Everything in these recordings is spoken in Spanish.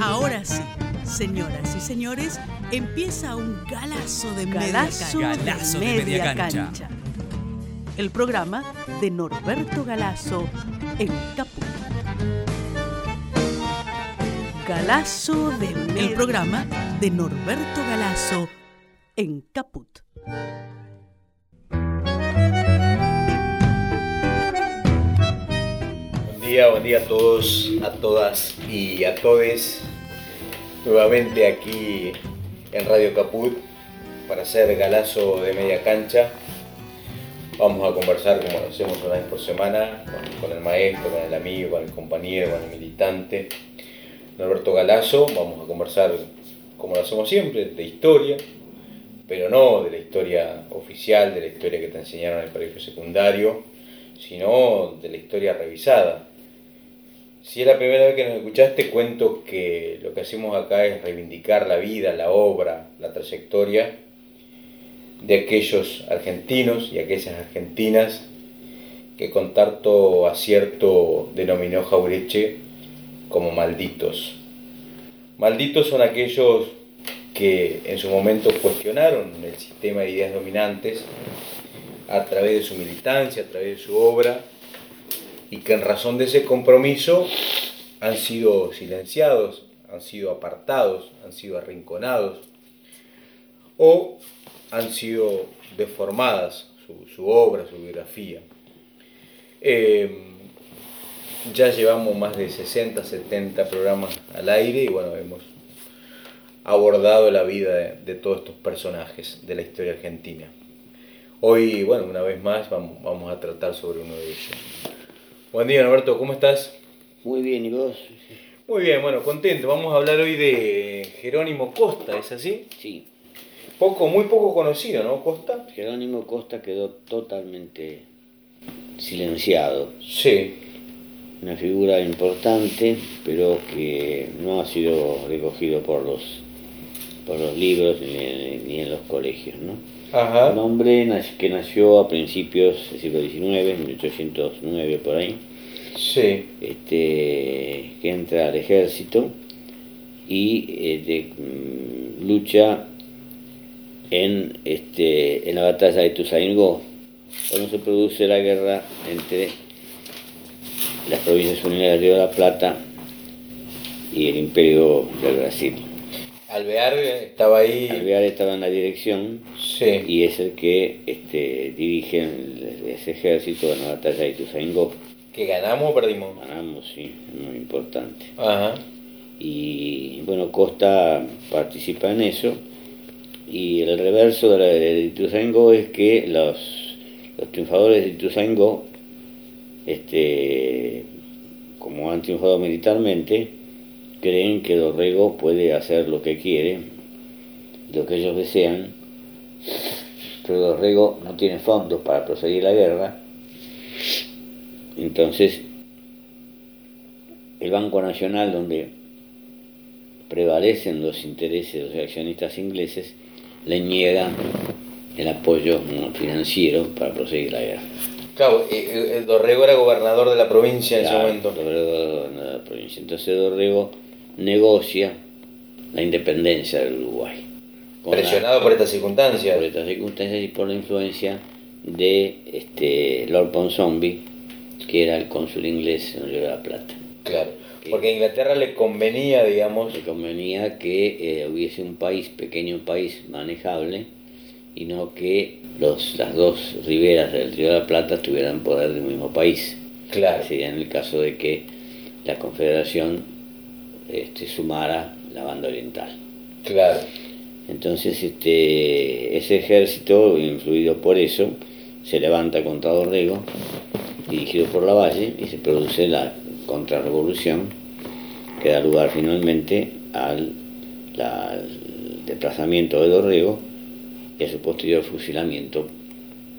Ahora sí, señoras y señores, empieza un galazo de Galazo media de cancha. Galazo de media cancha. El programa de Norberto Galazo en Caput. Galazo de media El programa de Norberto Galazo en Caput. Buen día, buen día a todos, a todas y a todes. Nuevamente aquí en Radio Caput para hacer galazo de media cancha. Vamos a conversar como lo hacemos una vez por semana con, el maestro, con el amigo, con el compañero, con el militante. Norberto Galazo, vamos a conversar como lo hacemos siempre, de historia, pero no de la historia oficial, de la historia que te enseñaron en el colegio secundario, sino de la historia revisada. Si es la primera vez que nos escuchaste, cuento que lo que hacemos acá es reivindicar la vida, la obra, la trayectoria de aquellos argentinos y aquellas argentinas que con tanto acierto denominó Jaureche como malditos. Malditos son aquellos que en su momento cuestionaron el sistema de ideas dominantes a través de su militancia, a través de su obra, y que en razón de ese compromiso han sido silenciados, han sido apartados, han sido arrinconados, o han sido deformadas su, obra, su biografía. Eh, ya llevamos más de 60, 70 programas al aire y bueno, hemos abordado la vida de, de todos estos personajes de la historia argentina. Hoy, bueno, una vez más vamos, vamos a tratar sobre uno de ellos. Buen día, Norberto, ¿cómo estás? Muy bien, ¿y vos? Muy bien, bueno, contento. Vamos a hablar hoy de Jerónimo Costa, ¿es así? Sí, Poco, muy poco conocido, ¿no, Costa? Jerónimo Costa quedó totalmente silenciado. Sí, Una figura importante, pero que no ha sido recogido por los, por los libros ni, ni en los colegios, ¿no? Ajá, Un hombre que nació a principios del siglo XIX, 1809 por ahí, sí, este, que entra al ejército y eh, mm, lucha en, este, en la batalla de Ituzaingó, cuando se produce la guerra entre las provincias unidas del Río de la Plata y el Imperio del Brasil. Alvear estaba ahí. Alvear estaba en la dirección Sí, y es el que este, dirige ese ejército en la batalla de Ituzaingó. que ganamos o perdimos. Ganamos, sí, muy importante. Ajá, y bueno, Costa participa en eso y el reverso de, la, de Ituzaingó es que los, los triunfadores de Ituzaingó, este, como han triunfado militarmente, creen que Dorrego puede hacer lo que quiere, lo que ellos desean, pero Dorrego no tiene fondos para proseguir la guerra, entonces el Banco Nacional, donde prevalecen los intereses de los accionistas ingleses, le niegan el apoyo financiero para proseguir la guerra. claro, eh, eh, Dorrego era gobernador de la provincia en Claro, ese momento. Dorrego, no, la provincia. Entonces Dorrego negocia la independencia del Uruguay. La- Presionado por estas circunstancias. por estas circunstancias y por la influencia de este Lord Ponsonby, que era el cónsul inglés en el Río de la Plata. Claro, porque a Inglaterra le convenía, digamos, Le convenía que eh, hubiese un país, pequeño país, manejable, y no que los, las dos riberas del Río de la Plata tuvieran poder del mismo país. claro, Sería en el caso de que la Confederación este, sumara la banda oriental. claro, Entonces este, ese ejército, influido por eso, se levanta contra Dorrego, dirigido por Lavalle, y se produce la contrarrevolución que da lugar finalmente al, la- al desplazamiento de Dorrego y a su posterior fusilamiento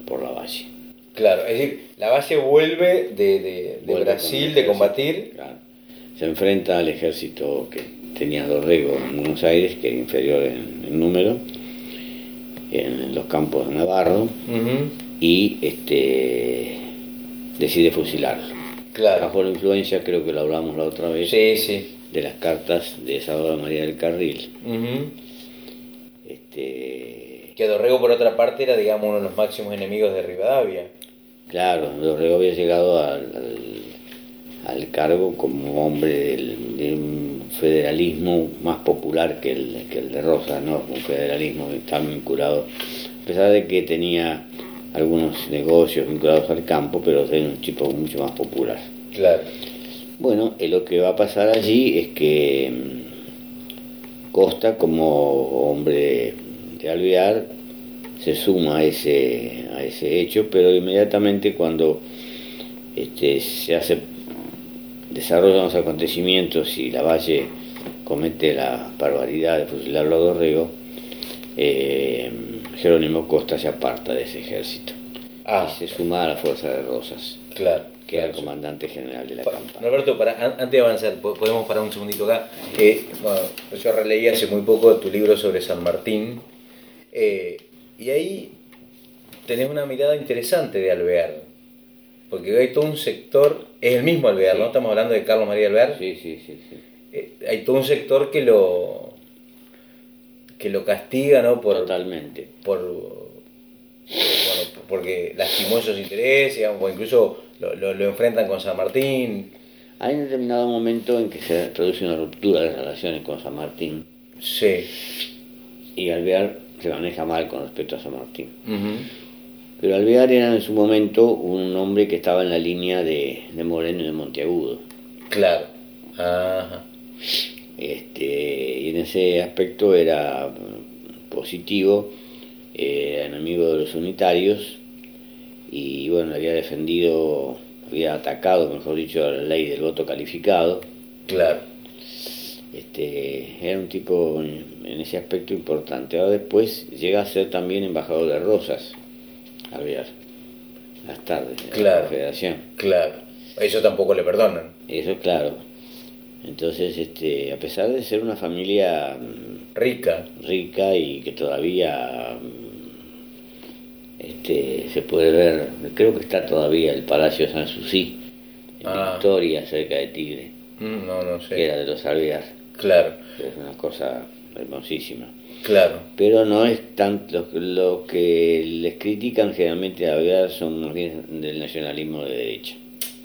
por Lavalle. claro. Es decir, la base vuelve de, de- de Vuelve Brasil de combatir. claro. Se enfrenta al ejército que tenía Dorrego en Buenos Aires, que era inferior en, en número, en los campos de Navarro, y este decide fusilarlo. Claro, Bajo la influencia, creo que lo hablamos la otra vez, sí, sí, de las cartas de Salvador María del Carril. este... Que Dorrego, por otra parte, era, digamos, uno de los máximos enemigos de Rivadavia. Claro, Dorrego había llegado al, al, cargo como hombre del, de un federalismo más popular que el, que el de Rosas, ¿no? un federalismo que estaba vinculado, a pesar de que tenía algunos negocios vinculados al campo, pero era un tipo mucho más popular. Claro. Bueno, lo que va a pasar allí es que mm, Costa, como hombre de Alvear, se suma a ese, a ese hecho, pero inmediatamente cuando este, se hace desarrollan los acontecimientos y la Valle comete la barbaridad de fusilarlo a Dorrego, eh, Jerónimo Costa se aparta de ese ejército ah. y se suma a la fuerza de Rosas. Claro que era el comandante general de la campaña. Roberto, para, antes de avanzar, podemos parar un segundito acá. Eh, yo releí hace muy poco tu libro sobre San Martín eh, y ahí tenés una mirada interesante de Alvear, porque hay todo un sector, es el mismo Alvear, ¿no? Estamos hablando de Carlos María Alvear. Sí, sí, sí. sí. Eh, hay todo un sector que lo que lo castiga, ¿no? Por, Totalmente. Por, bueno, porque lastimó esos intereses, o incluso lo, lo, enfrentan con San Martín. Hay un determinado momento en que se produce una ruptura de relaciones con San Martín. Sí. Y Alvear se maneja mal con respecto a San Martín. Pero Alvear era en su momento un hombre que estaba en la línea de, de Moreno y de Monteagudo. Claro. Ajá. Este, y en ese aspecto era positivo, era enemigo de los unitarios y bueno, había defendido, había atacado, mejor dicho, a la ley del voto calificado. Claro. Este, era un tipo en ese aspecto importante. Ahora después llega a ser también embajador de Rosas, ver las tardes de la Federación. Claro, eso tampoco le perdonan. Eso claro. Entonces, este, a pesar de ser una familia mm, rica, rica y que todavía este, se puede ver, creo que está todavía el Palacio San Susi, en ah. Victoria, cerca de Tigre. Mm, no, no sé. Que era de los Alvear. Claro. Es una cosa hermosísima. Claro. Pero no es tanto lo, que les critican generalmente a Alvear son más bien del nacionalismo de derecha.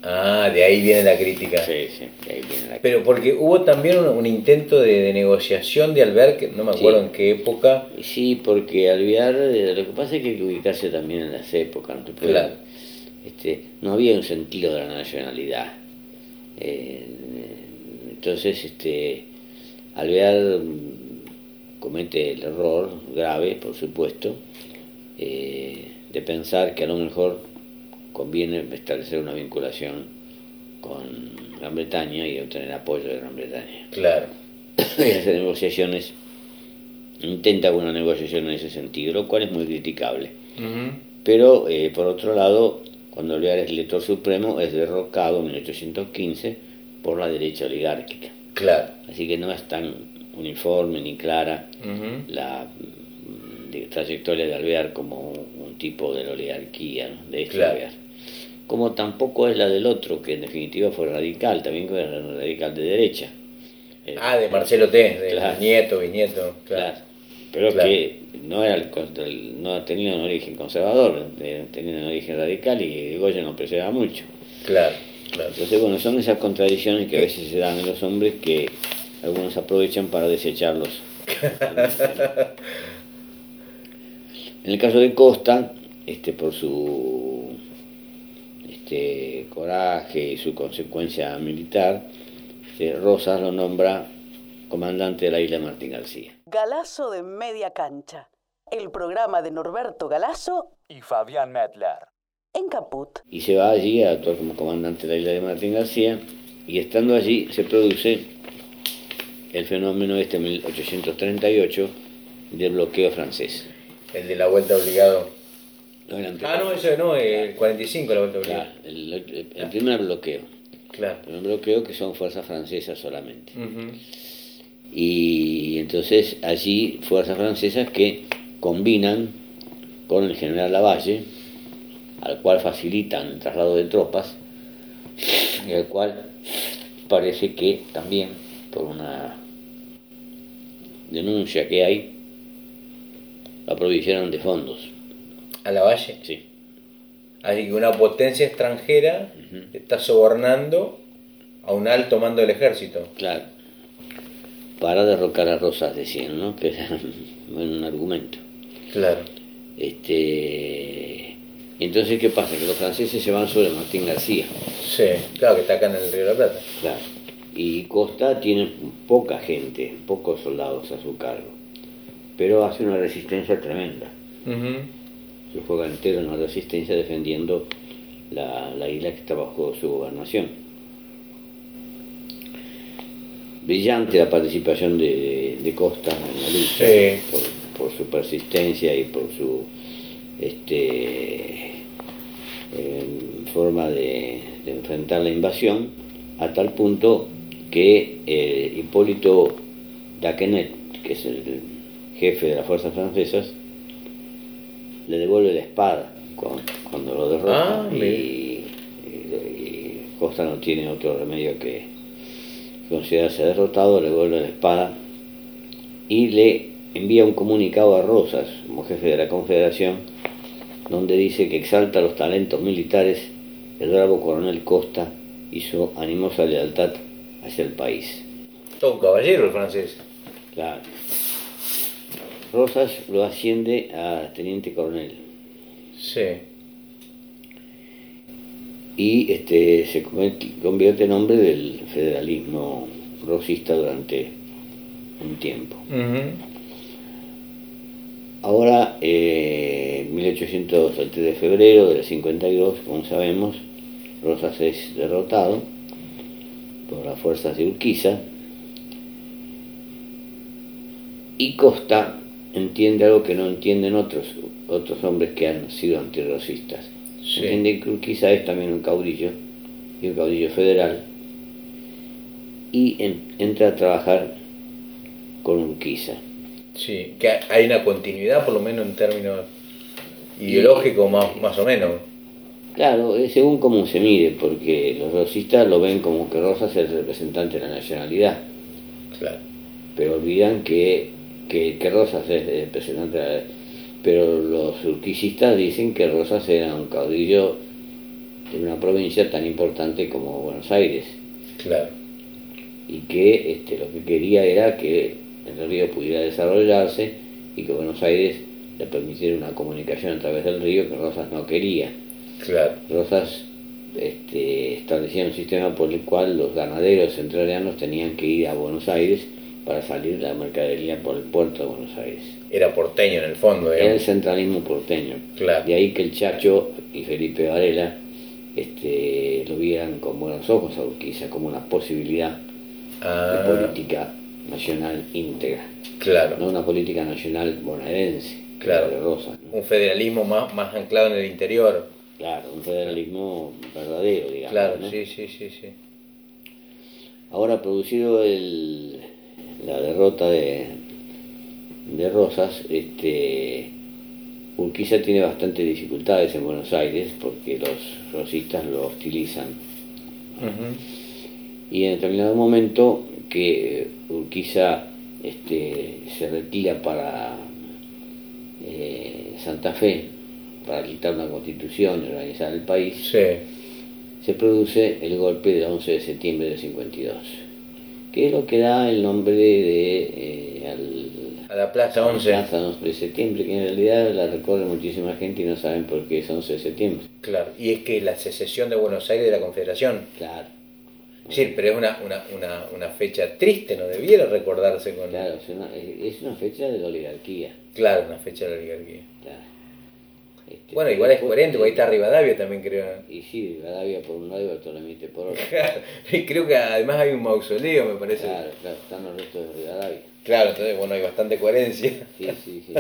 Ah, de ahí viene la crítica. Sí, sí, de ahí viene la Pero porque hubo también un, intento de, negociación de Alvear, no me acuerdo en qué época. Sí, porque Alvear, eh, lo que pasa es que hay que ubicarse también en las épocas, ¿no? claro. este, no había un sentido de la nacionalidad. Eh, entonces, este, Alvear comete el error grave, por supuesto, eh, de pensar que a lo mejor conviene establecer una vinculación con Gran Bretaña y obtener apoyo de Gran Bretaña. Claro. y hacer negociaciones, intenta una negociación en ese sentido, lo cual es muy criticable. Pero, eh, por otro lado, cuando Alvear es elector supremo, es derrocado en 1815 por la derecha oligárquica. Claro. Así que no es tan uniforme ni clara la mm, trayectoria de Alvear como un, tipo de la oligarquía, de este Alvear como tampoco es la del otro, que en definitiva fue radical, también fue radical de derecha. ah, de Marcelo T, de nieto, bisnieto, claro. Pero que no, era no ha tenido un origen conservador, tenía un origen radical y Goya no preserva mucho. Claro, claro. Entonces, bueno, son esas contradicciones que a veces se dan en los hombres que algunos aprovechan para desecharlos. en el caso de Costa, este por su este, coraje y su consecuencia militar, este, Rosas lo nombra comandante de la isla Martín García. Galazo de media cancha, el programa de Norberto Galazo y Fabián Medler. En Caput. Y se va allí a actuar como comandante de la isla de Martín García y estando allí se produce el fenómeno este 1838 del bloqueo francés. El de la vuelta obligado ah, no, eso no, el 45 la vuelta claro, el, primer bloqueo. Claro. El primer bloqueo que son fuerzas francesas solamente. Y entonces allí fuerzas francesas que combinan con el general Lavalle, al cual facilitan el traslado de tropas, y al cual parece que también por una denuncia que hay, la provisionaron de fondos. ¿A la Valle? Sí. Así que una potencia extranjera está sobornando a un alto mando del ejército. Claro. Para derrocar a Rosas, decían, ¿no? Que era un argumento. Claro. Este, entonces, ¿qué pasa? Que los franceses se van sobre Martín García. Sí, claro, que está acá en el Río de la Plata. Claro. Y Costa tiene poca gente, pocos soldados a su cargo. Pero hace una resistencia tremenda. Se juega entero en la resistencia defendiendo la, la isla que está bajo su gobernación. Brillante la participación de, de Costa en la lucha, Sí. por, por su persistencia y por su este, forma de, de enfrentar la invasión, a tal punto que eh, Hipólito Daquenet, que es el jefe de las fuerzas francesas, le devuelve la espada cuando, cuando lo derrota Ah, y, mira. y- y Costa no tiene otro remedio que considerarse derrotado, le devuelve la espada y le envía un comunicado a Rosas, como jefe de la Confederación, donde dice que exalta los talentos militares, el bravo coronel Costa y su animosa lealtad hacia el país. Todo un caballero el francés. Claro. Rosas lo asciende a teniente coronel Sí. y este, se convierte- en hombre del federalismo rosista durante un tiempo. Ahora, eh, 1800, el 3 de febrero del 52, como sabemos, Rosas es derrotado por las fuerzas de Urquiza y Costa entiende algo que no entienden otros, otros hombres que han sido antirrosistas. Sí. Entiende que Urquiza es también un caudillo y un caudillo federal y en- entra a trabajar con Urquiza. Sí, que hay una continuidad por lo menos en términos ideológicos más, más o menos. Claro, es según cómo se mire, porque los rosistas lo ven como que Rosas es el representante de la nacionalidad, Claro. pero olvidan que, que, que Rosas es el representante de la... Pero los urquicistas dicen que Rosas era un caudillo de una provincia tan importante como Buenos Aires Claro. y que este, lo que quería era que el río pudiera desarrollarse y que Buenos Aires le permitiera una comunicación a través del río que Rosas no quería. Claro. Rosas este, establecía un sistema por el cual los ganaderos entrerrianos tenían que ir a Buenos Aires para salir la mercadería por el puerto de Buenos Aires. Era porteño en el fondo, Era el digamos. centralismo porteño. Claro. De ahí que el Chacho y Felipe Varela este, lo vieran con buenos ojos a Urquiza como una posibilidad Ah, de política nacional íntegra, claro. no una política nacional bonaerense, Claro. de Rosas. ¿no? Un federalismo más, más anclado en el interior. Claro, un federalismo verdadero, digamos. Claro, ¿no? sí, sí, sí, sí. Ahora producido el, la derrota de, de Rosas, este, Urquiza tiene bastantes dificultades en Buenos Aires porque los rosistas lo hostilizan. Y en determinado momento que Urquiza este, se retira para eh, Santa Fe, para quitar una constitución y organizar el país, Sí. se produce el golpe del 11 de septiembre del 52, que es lo que da el nombre de, eh, al, A la Plaza a la 11. Plaza 11 de septiembre, que en realidad la recorre muchísima gente y no saben por qué es 11 de septiembre. Claro. Y es que la secesión de Buenos Aires de la Confederación. Claro, Sí, pero es una, una, una, una fecha triste, no debiera recordarse con. claro, es una, es una fecha de la oligarquía. Claro, una fecha de la oligarquía. Claro. Este, Bueno, igual es coherente, porque ahí está Rivadavia también, creo. Y sí, Rivadavia por un lado y Bartolomé por otro. y creo que además hay un mausoleo, me parece. Claro, claro, están los restos de Rivadavia. Claro, entonces, bueno, hay bastante coherencia. Sí, sí, sí.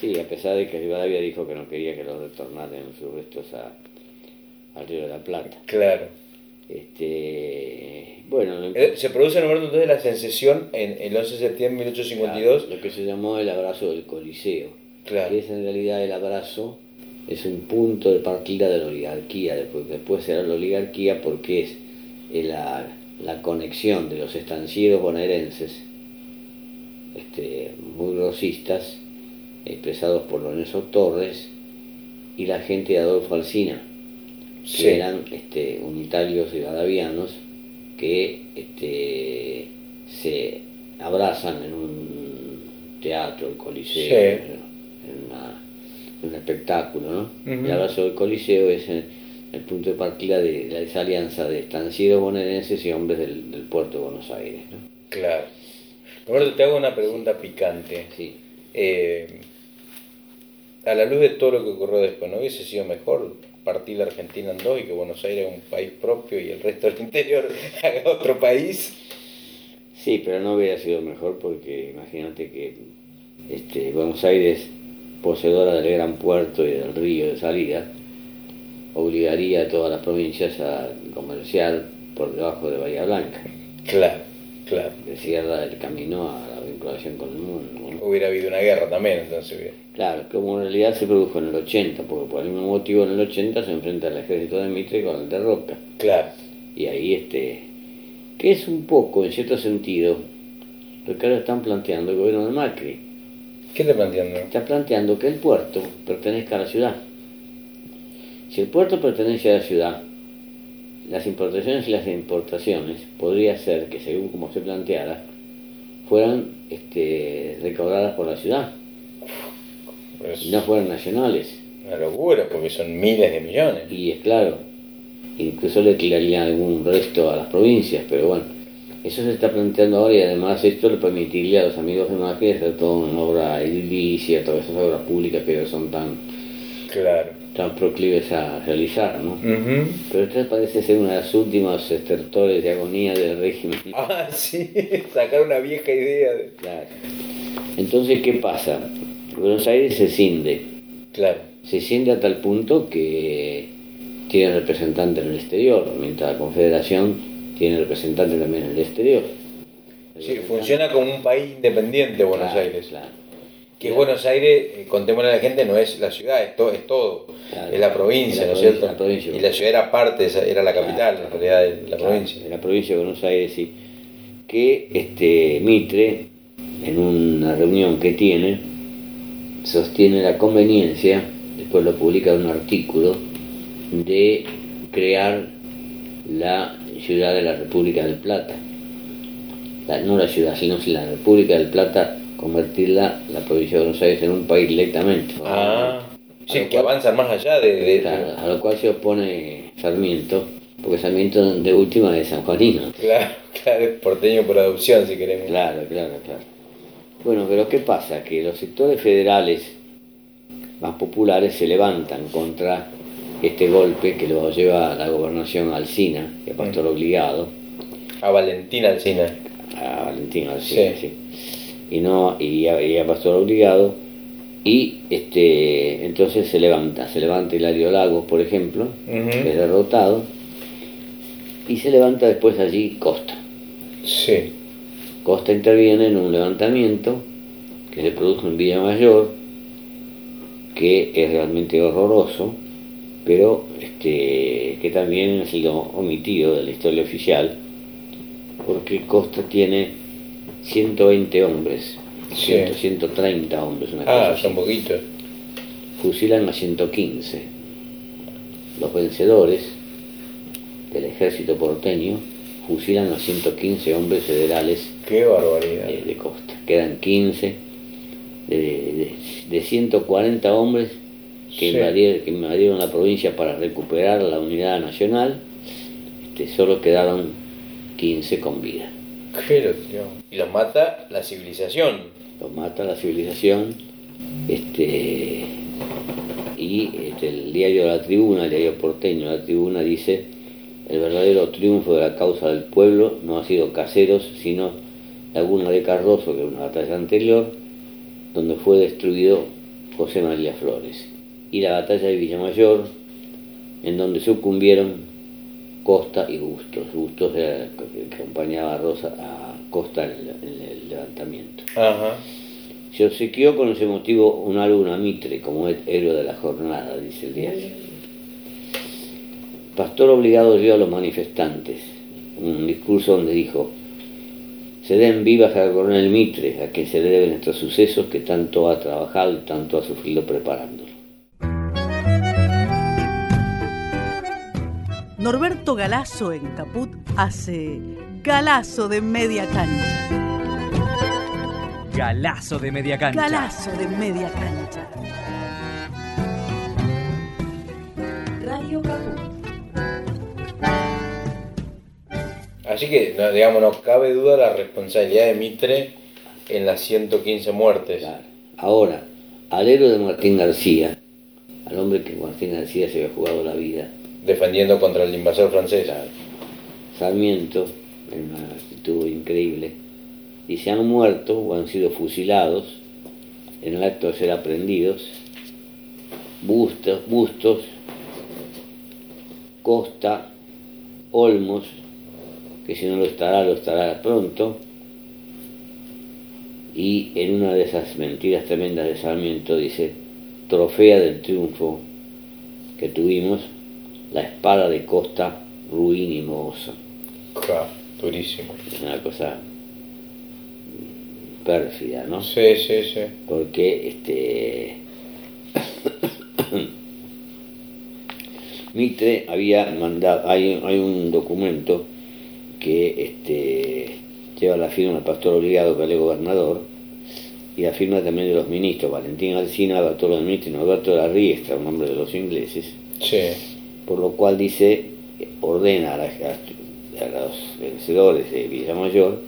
Sí, a pesar de que Rivadavia dijo que no quería que los retornaran sus restos a, al Río de la Plata. Claro. Este, bueno, Eh, Se produce en el momento entonces la secesión en el 11 de septiembre de 1852. lo que se llamó el abrazo del Coliseo. Claro. Que es en realidad el abrazo, es un punto de partida de la oligarquía, después, después será la oligarquía porque es la, la conexión de los estancieros bonaerenses, este, muy rosistas, expresados por Lorenzo Torres, y la gente de Adolfo Alsina, que eran este, unitarios y gadavianos que este, se abrazan en un teatro, el Coliseo, un espectáculo, ¿no? El abrazo del Coliseo es el, punto de partida de, esa alianza de estancieros bonaerenses y hombres del, puerto de Buenos Aires, ¿no? Claro. Roberto, te hago una pregunta picante. Sí. Eh, a la luz de todo lo que ocurrió después, ¿no hubiese sido mejor partir la Argentina en dos y que Buenos Aires es un país propio y el resto del interior haga otro país? Sí, pero no hubiera sido mejor porque imagínate que este, Buenos Aires, poseedora del gran puerto y del río de salida, obligaría a todas las provincias a comerciar por debajo de Bahía Blanca. Claro, claro. De cierra el camino a la vinculación con el mundo. Hubiera habido una guerra también, entonces. Bien. Claro, como en realidad se produjo en el 80, porque por el mismo motivo en el 80 se enfrenta el ejército de Mitre con el de Roca. Claro. Y ahí este que es un poco, en cierto sentido, lo que ahora están planteando el gobierno de Macri. ¿Qué está planteando? Está planteando que el puerto pertenezca a la ciudad. Si el puerto pertenece a la ciudad, las importaciones y las importaciones podría ser que, según como se planteara, fueran este, recaudadas por la ciudad. Pues, y no fueran nacionales. Una locura, porque son miles de millones. Y es claro, incluso le tirarían algún resto a las provincias, pero bueno, eso se está planteando ahora y además esto le permitiría a los amigos de Macri hacer toda una obra edilicia, todas esas obras públicas que son tan, claro. tan proclives a realizar, ¿no? Pero esto parece ser uno de los últimos estertores de agonía del régimen. Ah, sí, sacar una vieja idea. De... Claro. Entonces, ¿qué pasa? Buenos Aires se cinde. Claro. Se cinde a tal punto que tiene representante en el exterior, mientras la Confederación tiene representante también en el exterior. Sí, funciona como un país independiente Buenos Aires. Que Buenos Aires, eh, contémosle a la gente, no es la ciudad, es, todo, es todo. es la provincia, ¿no es cierto? y la ciudad era parte, era la capital, en realidad, de la provincia. De la provincia de Buenos Aires, sí. Que este Mitre, en una reunión que tiene, sostiene la conveniencia, después lo publica en un artículo, de crear la ciudad de la República del Plata. no la ciudad, sino la República del Plata, convertirla, la provincia de Buenos Aires, en un país directamente. Ah, sí, que avanza más allá de... a lo cual se opone Sarmiento, porque Sarmiento de última es San Juanino. Claro, claro, es porteño por adopción, si queremos. Claro, claro, claro. Bueno, pero ¿qué pasa? Que los sectores federales más populares se levantan contra este golpe que lo lleva a la gobernación Alcina, que a Pastor mm. Obligado. A Valentín Alcina. A Valentín Alcina, sí. Y, no, y, a, Pastor Obligado. Y este, entonces se levanta, se levanta Hilario Lagos, por ejemplo, que es derrotado, y se levanta después allí Costa. Sí. Costa interviene en un levantamiento que se produjo en Villa Mayor, que es realmente horroroso, pero este, que también ha sido omitido de la historia oficial, porque Costa tiene 120 hombres, 130 hombres, una ah, son poquitos. Fusilan a 115. Los vencedores del ejército porteño fusilan a 115 hombres federales Qué barbaridad. De, Costa. Quedan 15 de, de, de 140 hombres que, invadieron, la provincia para recuperar la unidad nacional, este, solo quedaron 15 con vida. y los mata la civilización. Los mata la civilización. Este, y este, el diario de la tribuna, el diario porteño de la tribuna dice, el verdadero triunfo de la causa del pueblo no ha sido caseros, sino Laguna de Carroso, que es una batalla anterior, donde fue destruido José María Flores y la batalla de Villamayor, en donde sucumbieron Costa y Bustos. Bustos era que acompañaba a, Rosa, a Costa en el, levantamiento. Se obsequió con ese motivo una luna Mitre como héroe de la jornada, dice el diario. Pastor obligado dio a los manifestantes un discurso donde dijo, se den vivas al coronel Mitre, a quien se le deben estos sucesos que tanto ha trabajado y tanto ha sufrido preparándolo. Norberto Galazo en Caput hace Galazo de media cancha. Galazo de media cancha. Galazo de media cancha. Radio Caput. Así que, no, digamos, no cabe duda la responsabilidad de Mitre en las 115 muertes. Claro. Ahora, al héroe de Martín García, al hombre que Martín García se había jugado la vida, defendiendo contra el invasor francés. Sarmiento, en una actitud increíble, y se han muerto o han sido fusilados en el acto de ser aprendidos Bustos, Bustos Costa, Olmos, que si no lo estará, lo estará pronto, y en una de esas mentiras tremendas de Sarmiento dice, trofea del triunfo que tuvimos, la espada de Costa, ruin y mohosa. Ja, durísimo. Es una cosa pérfida, ¿no? Sí, sí, sí. Porque este Mitre había mandado, hay, hay un documento que este, lleva la firma del pastor obligado que es el gobernador y la firma también de los ministros, Valentín Alcina, Bartolo de Mitre y Norberto de la Riestra, un nombre de los ingleses, Sí. Por lo cual dice, ordena a, la- a los vencedores de Villamayor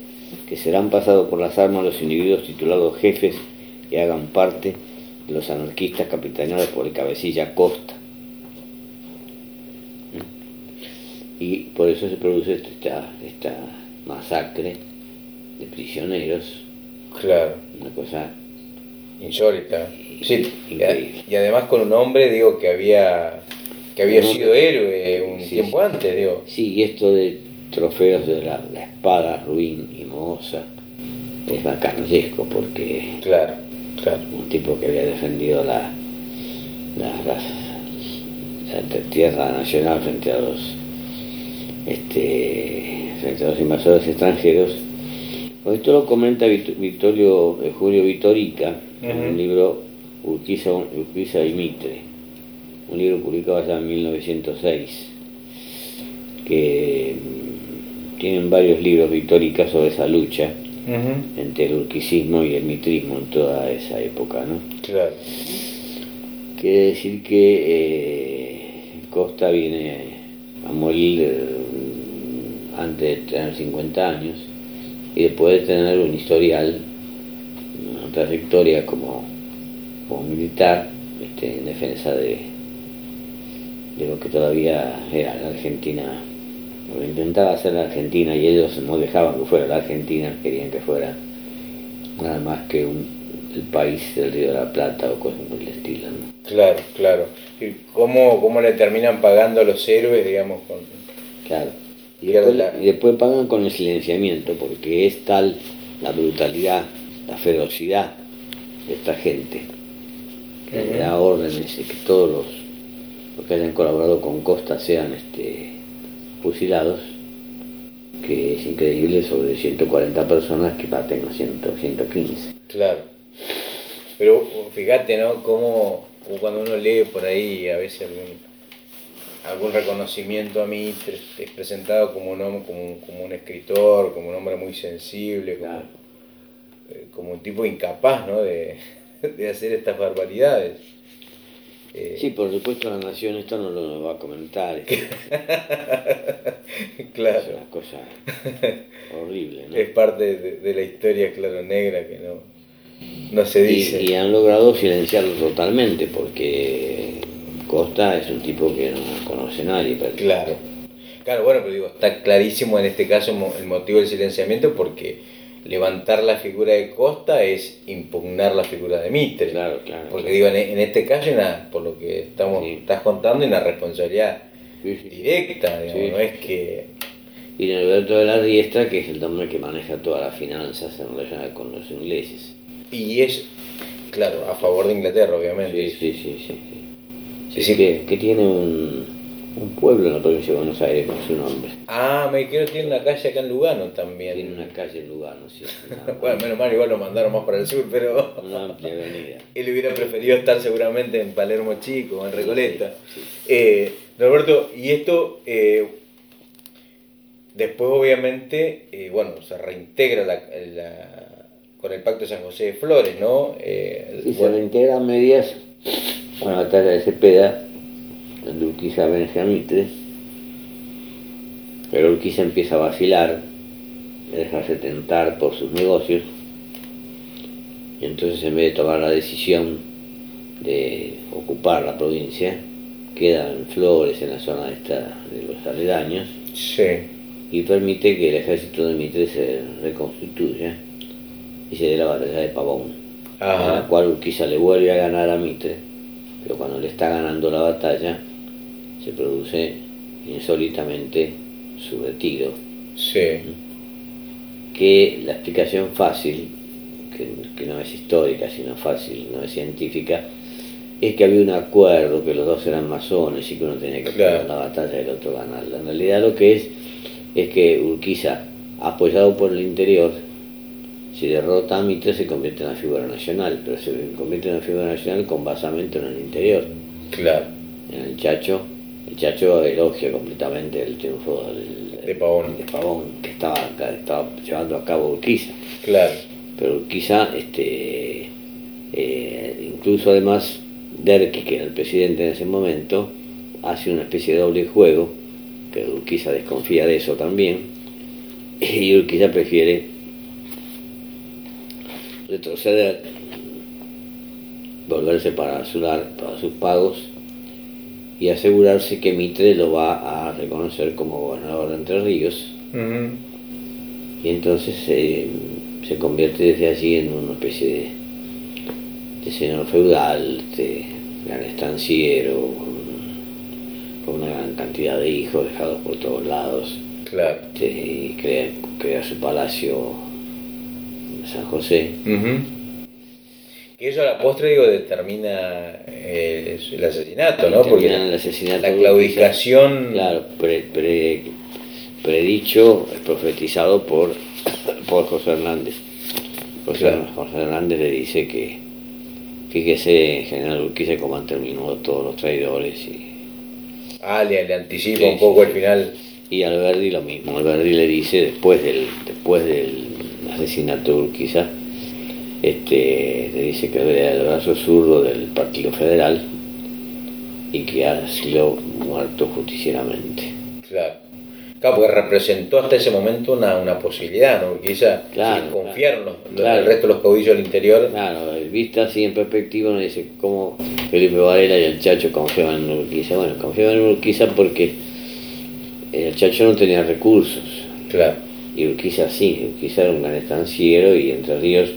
que serán pasados por las armas los individuos titulados jefes que hagan parte de los anarquistas capitaneados por el cabecilla Costa. Y por eso se produce esta, esta masacre de prisioneros, Claro. una cosa Insólita. Sí, y, y además con un hombre, digo, que había que había sido héroe un Sí, tiempo sí. antes, digo. Sí, y esto de trofeos de la, la espada ruin y mohosa es bacanesco porque Claro, claro. un tipo que había defendido la, la, la tierra nacional frente a los este, frente a los invasores extranjeros. Pues esto lo comenta Vit- Victorio, eh, Julio Vitorica en un libro Urquiza, Urquiza y Mitre, un libro publicado allá en 1906, que mm, tienen varios libros Vitorica sobre esa lucha entre el urquicismo y el mitrismo en toda esa época, ¿no? Claro. Quiere decir que eh, Costa viene a morir eh, antes de tener 50 años y después de tener un historial, una trayectoria como, como militar este, en defensa de, de lo que todavía era la Argentina, lo intentaba hacer la Argentina y ellos no dejaban que fuera la Argentina, querían que fuera nada más que un, el país del Río de la Plata o cosas por el estilo. ¿no? Claro, claro. ¿Y cómo, cómo le terminan pagando a los héroes, digamos, con... Claro. Y Claro, después, la- y después pagan con el silenciamiento, porque es tal la brutalidad, la ferocidad de esta gente, que le da órdenes de que todos los, los que hayan colaborado con Costa sean este, fusilados, que es increíble sobre 140 personas que parten a 100, 115. Claro. Pero fíjate, ¿no? Cómo cuando uno lee por ahí a veces algún, algún reconocimiento a mí es presentado como un, como, un- como un escritor, como un hombre muy sensible, como, Claro. eh, como un tipo incapaz, ¿no? De, de hacer estas barbaridades. Eh, Sí, por supuesto la nación esto no lo va a comentar, es, es claro. una cosa horrible. ¿no? Es parte de, de la historia, claro, negra que no, no se dice. Y, y han logrado silenciarlo totalmente porque Costa es un tipo que no conoce a nadie. Claro. Claro, bueno, pero digo, está clarísimo en este caso el motivo del silenciamiento porque levantar la figura de Costa es impugnar la figura de Mitre. Claro, claro. Porque claro. digo, en, este caso, una, por lo que estamos, Sí. estás contando, hay una responsabilidad Sí, sí. directa, digamos, no es que... Y Norberto de la Riestra, que es el hombre que maneja todas las finanzas en relación con los ingleses. Y es, claro, a favor de Inglaterra, obviamente. Sí, sí, sí, sí. sí. Sí, Sí, sí. Que, que tiene un, un pueblo en la provincia de Buenos Aires con su nombre. Ah, me quiero tiene una calle acá en Lugano también. Tiene una calle en Lugano, sí. Bueno, menos mal, igual lo mandaron más para el sur, pero una amplia avenida. él hubiera preferido estar seguramente en Palermo Chico, en Recoleta. Sí, sí. Eh, Roberto, y esto, eh, después obviamente, eh, bueno, se reintegra la, la- con el Pacto de San José de Flores, ¿no? Eh, Y se bueno, reintegran medidas con la batalla de Cepeda, donde Urquiza vence a Mitre, pero Urquiza empieza a vacilar, a dejarse tentar por sus negocios, y entonces en vez de tomar la decisión de ocupar la provincia, queda en Flores, en la zona esta de los aledaños, sí, y permite que el ejército de Mitre se reconstituya y se dé la batalla de Pavón, en la cual Urquiza le vuelve a ganar a Mitre, pero cuando le está ganando la batalla se produce insólitamente su retiro, sí, que la explicación fácil, que, que no es histórica sino fácil, no es científica, es que había un acuerdo que los dos eran masones y que uno tenía que Claro. perder la batalla y el otro ganarla. En realidad lo que es es que Urquiza, apoyado por el interior, si derrota a Mitre se convierte en una figura nacional, pero se convierte en una figura nacional con basamento en el interior. claro, En el Chacho, el Chacho elogia completamente el triunfo del, De Pavón. de Pavón, que estaba, llevando a cabo Urquiza claro, pero quizá este eh, incluso además Derqui que era el presidente en ese momento hace una especie de doble juego que Urquiza desconfía de eso también y Urquiza prefiere retroceder volverse para su para sus pagos y asegurarse que Mitre lo va a reconocer como gobernador de Entre Ríos y entonces eh, se convierte desde allí en una especie de, de señor feudal, de gran estanciero, con, una gran cantidad de hijos dejados por todos lados, claro. este, y crea, crea su palacio en San José. Que eso a la postre, digo, determina eh, el asesinato, ¿no? Porque el asesinato la claudicación... Claro, pre- pre- predicho, profetizado por, por José Hernández. José, Claro. José Hernández le dice que, fíjese, general Urquiza, cómo han terminado todos los traidores. Y, Ah, le, le anticipa Sí, un poco sí, el final. y Alberdi lo mismo. Alberdi le dice, después del, después del asesinato de Urquiza, este, le dice que era el brazo zurdo del Partido Federal y que ha sido muerto justicieramente. Claro. Claro, porque representó hasta ese momento una, una posibilidad, ¿no? Porque ella Claro, confiaron los- claro. el resto de los caudillos del interior. Claro, vista así en perspectiva, uno dice cómo Felipe Varela y el Chacho confiaban en Urquiza. Bueno, confiaban en Urquiza porque el Chacho no tenía recursos Claro, y Urquiza sí, Urquiza era un gran estanciero y Entre Ríos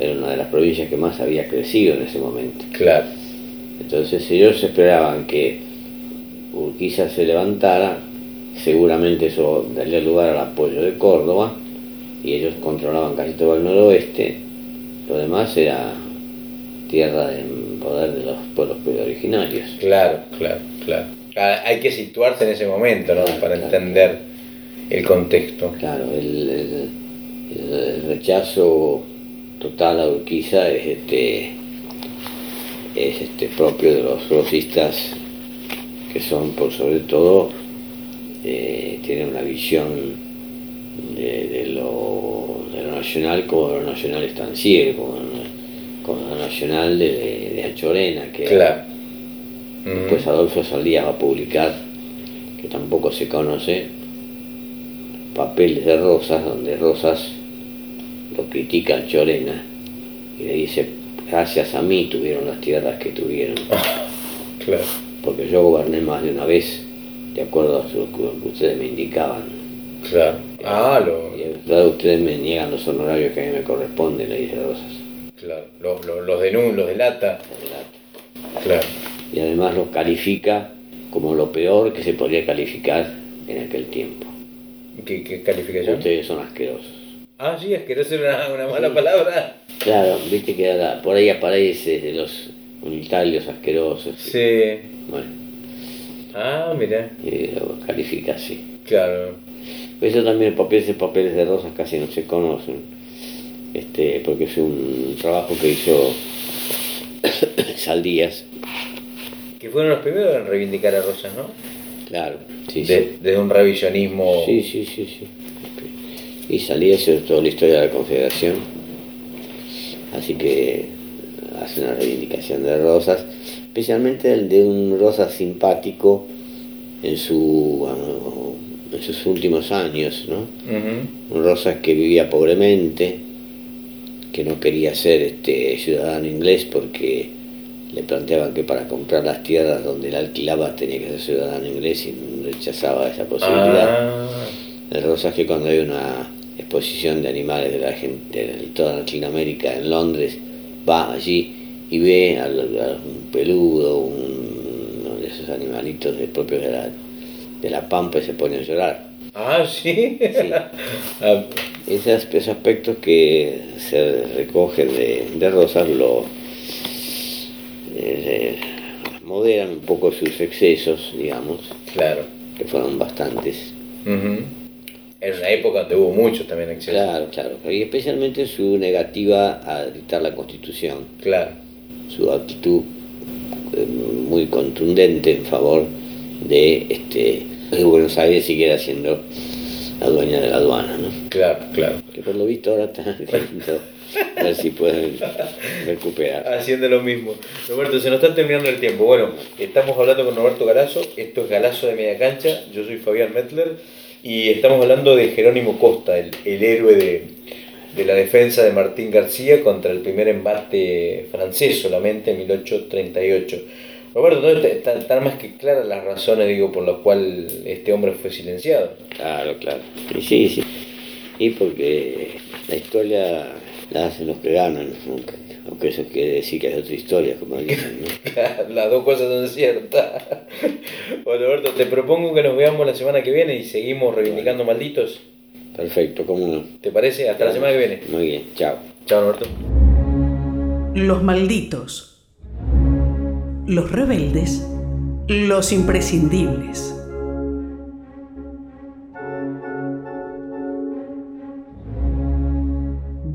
era una de las provincias que más había crecido en ese momento. claro. Entonces ellos esperaban que Urquiza se levantara, seguramente eso daría lugar al apoyo de Córdoba, y ellos controlaban casi todo el noroeste, lo demás era tierra de poder de los pueblos originarios. Claro, claro, claro. Ah, Hay que situarse en ese momento, ¿no? Claro, Para claro. entender el contexto. Claro, el, el- el rechazo total a Urquiza es este es este propio de los grosistas que son por sobre todo eh, tienen una visión de, de lo, de lo nacional como lo nacional estanciero, como, como lo nacional de, de, de Anchorena, que Claro. Después Ujú. Adolfo Saldías va a publicar, que tampoco se conoce, papeles de Rosas, donde Rosas lo critica a Chorena y le dice, gracias a mí tuvieron las tierras que tuvieron, Claro. porque yo goberné más de una vez, de acuerdo a lo que ustedes me indicaban. Claro. Ah, lo, Y claro, ustedes me niegan los honorarios que a mí me corresponden, le dice Rosas. claro. Los, los, los denun, los delata. Claro. Y además los califica como lo peor que se podría calificar en aquel tiempo. ¿Qué, qué calificación? Ustedes son asquerosos. Ah, sí, es que no ser una, una mala palabra. Claro, viste que por ahí aparece de los unitarios asquerosos. Sí. Bueno, Ah, mira. Y lo califica así. Claro. Eso también, papeles de papeles de rosas casi no se conocen, este, porque es un trabajo que hizo Saldías, Que fueron los primeros en reivindicar a Rosas, ¿no? claro, sí, De- sí. Desde un revisionismo. Sí, sí, sí, sí. Y Saldías es toda la historia de la Confederación, así que hace una reivindicación de rosas, especialmente el de un rosa simpático en, su, ah, en sus últimos años, ¿no? Un Rosas que vivía pobremente, que no quería ser este ciudadano inglés porque le planteaban que para comprar las tierras donde él alquilaba tenía que ser ciudadano inglés y rechazaba esa posibilidad. Ah, El Rosas que cuando hay una exposición de animales de la gente de toda Latinoamérica en Londres, va allí y ve a, un peludo, un- uno de esos animalitos de- propios de la, de la pampa y se pone a llorar. ah, sí. Sí. Ah, Esos, esos aspectos que se recogen de, de Rosas lo eh, moderan un poco sus excesos, digamos, claro. que fueron bastantes. En una época donde hubo muchos también excesos. Claro, claro. Y especialmente su negativa a dictar la constitución, Claro. su actitud eh, muy contundente en favor de este que Buenos Aires siguiera siendo la dueña de la aduana, ¿no? Claro, claro. Que por lo visto ahora están queriendo ver si pueden recuperar. Haciendo lo mismo. Roberto, se nos está terminando el tiempo. Bueno, estamos hablando con Roberto Galazo. Esto es Galazo de Media Cancha. Yo soy Fabián Mettler. Y estamos hablando de Jerónimo Costa, el, el héroe de, de la defensa de Martín García contra el primer embate francés solamente en 1838. Roberto, están, están más que claras las razones digo, por las cuales este hombre fue silenciado. Claro, claro. Y sí, sí. Y porque la historia la hacen los que ganan, aunque, aunque eso quiere decir que hay otra historia, como dicen, ¿no? Las dos cosas son ciertas. Bueno, Roberto, te propongo que nos veamos la semana que viene y seguimos reivindicando malditos. Perfecto, ¿cómo no? ¿Te parece? Hasta la semana que viene. Muy bien, chao. Chao, Roberto. Los malditos. Los rebeldes. Los imprescindibles.